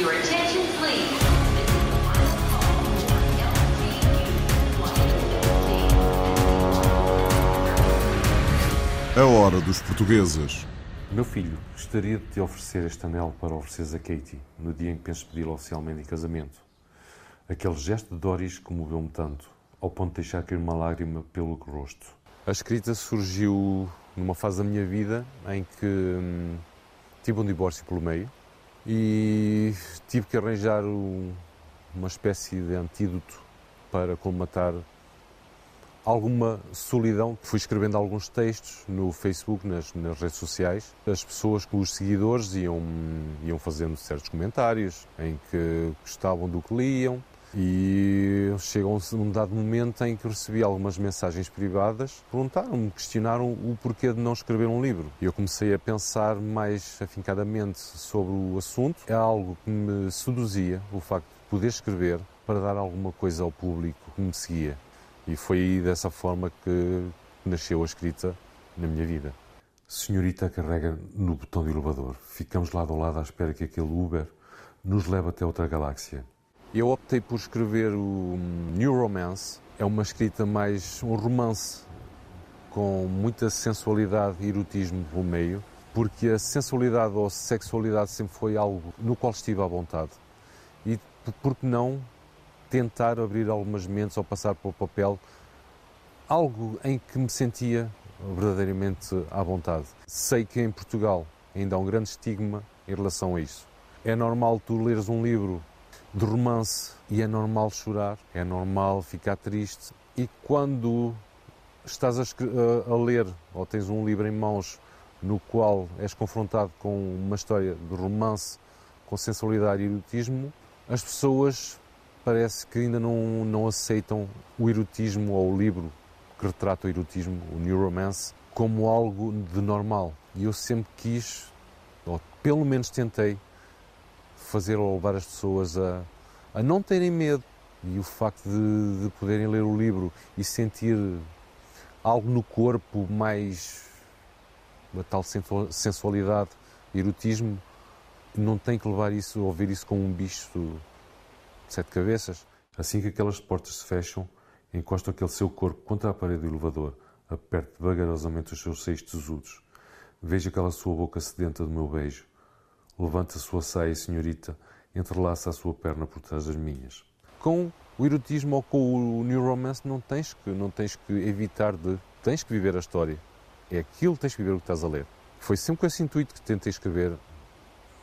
Your attention, please. A hora dos portugueses. Meu filho, gostaria de te oferecer este anel para ofereceres a Katie no dia em que penso pedi-la oficialmente em casamento. Aquele gesto de Doris comoveu-me tanto, ao ponto de deixar cair uma lágrima pelo rosto. A escrita surgiu numa fase da minha vida em que hum, tive um divórcio pelo meio e tive que arranjar um- uma espécie de antídoto para colmatar alguma solidão. Fui escrevendo alguns textos no Facebook, nas, nas redes sociais. As pessoas com os seguidores iam, iam fazendo certos comentários em que gostavam do que liam. E chegou um dado momento em que recebi algumas mensagens privadas, perguntaram-me, questionaram o porquê de não escrever um livro. E eu comecei a pensar mais afincadamente sobre o assunto. É algo que me seduzia, o facto de poder escrever para dar alguma coisa ao público que me seguia. E foi dessa forma que nasceu a escrita na minha vida. Senhorita carrega no botão de elevador. Ficamos lado a lado à espera que aquele Uber nos leve até outra galáxia. Eu optei por escrever o New Romance. É uma escrita mais um romance com muita sensualidade e erotismo pelo meio, porque a sensualidade ou sexualidade sempre foi algo no qual estive à vontade. E por que não tentar abrir algumas mentes ou passar para o papel algo em que me sentia verdadeiramente à vontade. Sei que em Portugal ainda há um grande estigma em relação a isso. É normal tu leres um livro de romance e é normal chorar, é normal ficar triste e quando estás a, a ler ou tens um livro em mãos no qual és confrontado com uma história de romance com sensualidade e erotismo, as pessoas parece que ainda não, não aceitam o erotismo ou o livro que retrata o erotismo, o New Romance, como algo de normal. E eu sempre quis, ou pelo menos tentei, fazer ou levar as pessoas a, a não terem medo. E o facto de, de poderem ler o livro e sentir algo no corpo mais uma tal sensu- sensualidade, erotismo, não tem que levar isso, ouvir isso como um bicho de sete cabeças. Assim que aquelas portas se fecham, encosta aquele seu corpo contra a parede do elevador, aperte vagarosamente os seus seios tesudos. Vejo aquela sua boca sedenta do meu beijo. Levanta a sua saia, senhorita, entrelaça a sua perna por trás das minhas. Com o erotismo ou com o new romance não tens que, não tens que evitar de... Tens que viver a história. É aquilo que tens que viver o que estás a ler. Foi sempre com esse intuito que tentei escrever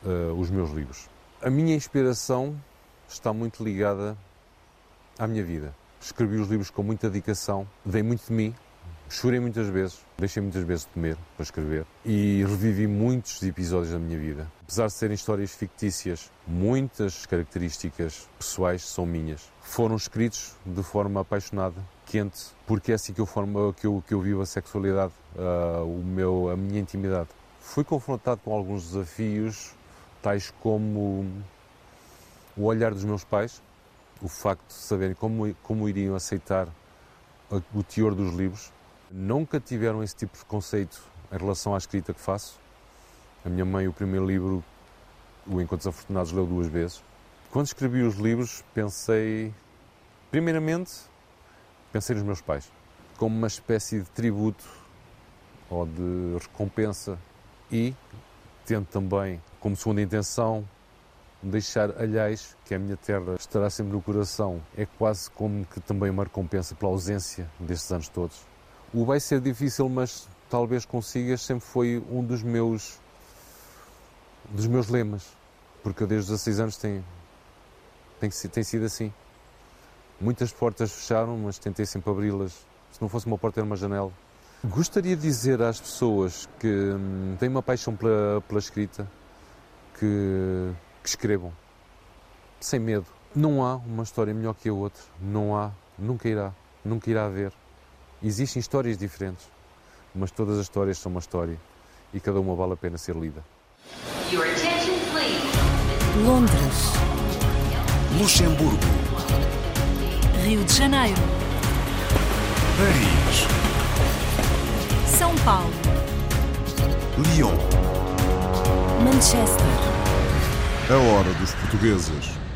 eh, os meus livros. A minha inspiração está muito ligada à minha vida. Escrevi os livros com muita dedicação, dei muito de mim, chorei muitas vezes, deixei muitas vezes de comer para escrever e revivi muitos episódios da minha vida. Apesar de serem histórias fictícias, muitas características pessoais são minhas. Foram escritos de forma apaixonada, quente, porque é assim que eu, formo, que eu, que eu vivo a sexualidade, ah, o meu, a minha intimidade. Fui confrontado com alguns desafios, tais como o olhar dos meus pais, o facto de saberem como, como iriam aceitar o teor dos livros. Nunca tiveram esse tipo de conceito em relação à escrita que faço. A minha mãe, o primeiro livro, O Encontros Afortunados, leu duas vezes. Quando escrevi os livros, pensei, primeiramente, pensei nos meus pais, como uma espécie de tributo ou de recompensa e tendo também como segunda intenção deixar Alhais, que a minha terra, estará sempre no coração. É quase como que também uma recompensa pela ausência destes anos todos. O vai ser difícil, mas talvez consigas, sempre foi um dos meus dos meus lemas, porque eu desde os 16 anos tem, tem, tem sido assim. Muitas portas fecharam, mas tentei sempre abri-las. Se não fosse uma porta, era uma janela. Gostaria de dizer às pessoas que hum, têm uma paixão pela, pela escrita que, que escrevam, sem medo. Não há uma história melhor que a outra. Não há, nunca irá, nunca irá haver. Existem histórias diferentes, mas todas as histórias são uma história e cada uma vale a pena ser lida. Londres, Luxemburgo, Rio de Janeiro, Paris, São Paulo, Lyon, Manchester, A hora dos portugueses.